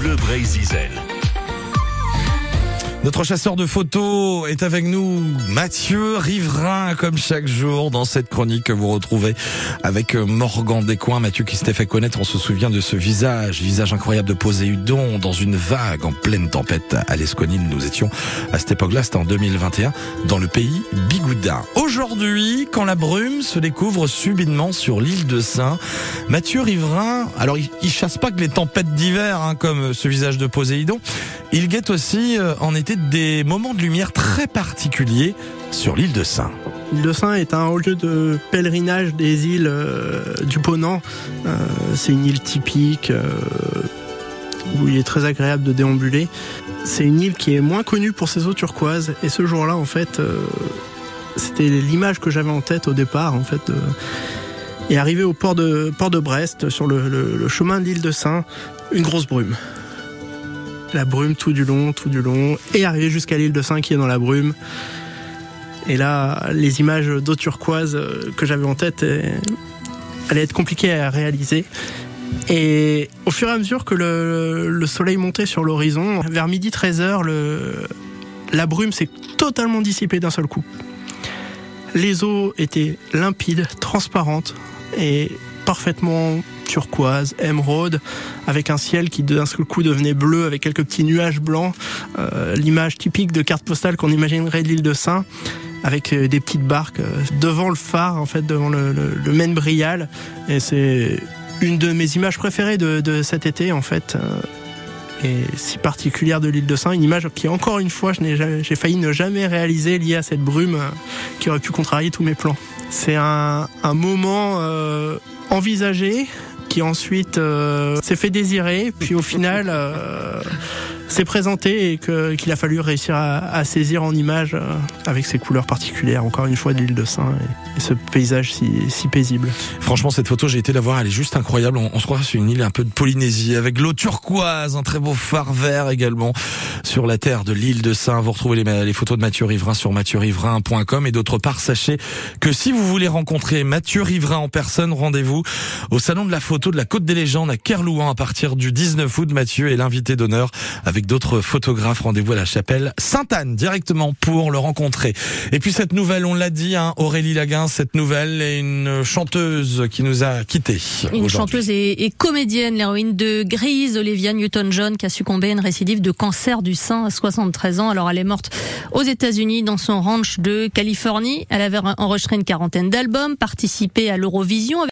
Bleu Zizel. Notre chasseur de photos est avec nous, Mathieu Riverain, comme chaque jour dans cette chronique que vous retrouvez avec Morgan Descoings. Mathieu qui s'était fait connaître, on se souvient de ce visage, visage incroyable de Poséidon dans une vague en pleine tempête à l'Esconine. Nous étions à cette époque-là, c'était en 2021, dans le pays Bigoudin. Aujourd'hui, quand la brume se découvre subitement sur l'île de Saint, Mathieu Riverain, alors il, chasse pas que les tempêtes d'hiver, hein, comme ce visage de Poséidon, il guette aussi euh, en été des moments de lumière très particuliers sur l'île de Saint. L'île de Saint est un lieu de pèlerinage des îles euh, du Ponant. Euh, c'est une île typique où il est très agréable de déambuler. C'est une île qui est moins connue pour ses eaux turquoises. Et ce jour-là, en fait, c'était l'image que j'avais en tête au départ, et arrivé au port de, port de Brest, sur le, le chemin de l'île de Saint, une grosse brume la brume tout du long, tout du long, et arriver jusqu'à l'île de Saint qui est dans la brume. Et là, les images d'eau turquoise euh, que j'avais en tête euh, allaient être compliquées à réaliser. Et au fur et à mesure que le, soleil montait sur l'horizon, vers midi 13h, la brume s'est totalement dissipée d'un seul coup. Les eaux étaient limpides, transparentes et parfaitement turquoise, émeraude, avec un ciel qui d'un seul coup devenait bleu avec quelques petits nuages blancs, euh, l'image typique de carte postale qu'on imaginerait de l'île de Saint avec euh, des petites barques euh, devant le phare, en fait, devant le, le, Maine Brial. Et c'est une de mes images préférées de, cet été, en fait. Et si particulière de l'île de Saint, une image qui, encore une fois, j'ai failli ne jamais réaliser liée à cette brume qui aurait pu contrarier tous mes plans. C'est un, moment envisagé, qui ensuite euh, s'est fait désirer, puis au final euh, s'est présenté et qu'il a fallu réussir à, saisir en image euh, avec ses couleurs particulières, encore une fois de l'île de Saint et, ce paysage si, paisible. Franchement, cette photo, j'ai été la voir, elle est juste incroyable. On, se croit sur une île un peu de Polynésie avec l'eau turquoise, un très beau phare vert également sur la terre de l'île de Saint. Vous retrouvez les, les photos de Mathieu Riverain sur mathieu-riverain.com et d'autre part, sachez que si vous voulez rencontrer Mathieu Riverain en personne, rendez-vous au salon de la photo de la Côte des Légendes à Kerlouan à partir du 19 août. Mathieu est l'invité d'honneur avec d'autres photographes. Rendez-vous à la chapelle Sainte-Anne directement pour le rencontrer. Et puis cette nouvelle, on l'a dit, hein, Aurélie Laguin, cette nouvelle est une chanteuse qui nous a quittés. Une chanteuse et, comédienne, l'héroïne de Grise, Olivia Newton-John, qui a succombé à une récidive de cancer du sein à 73 ans. Alors elle est morte aux États-Unis dans son ranch de Californie. Elle avait enregistré une quarantaine d'albums, participé à l'Eurovision.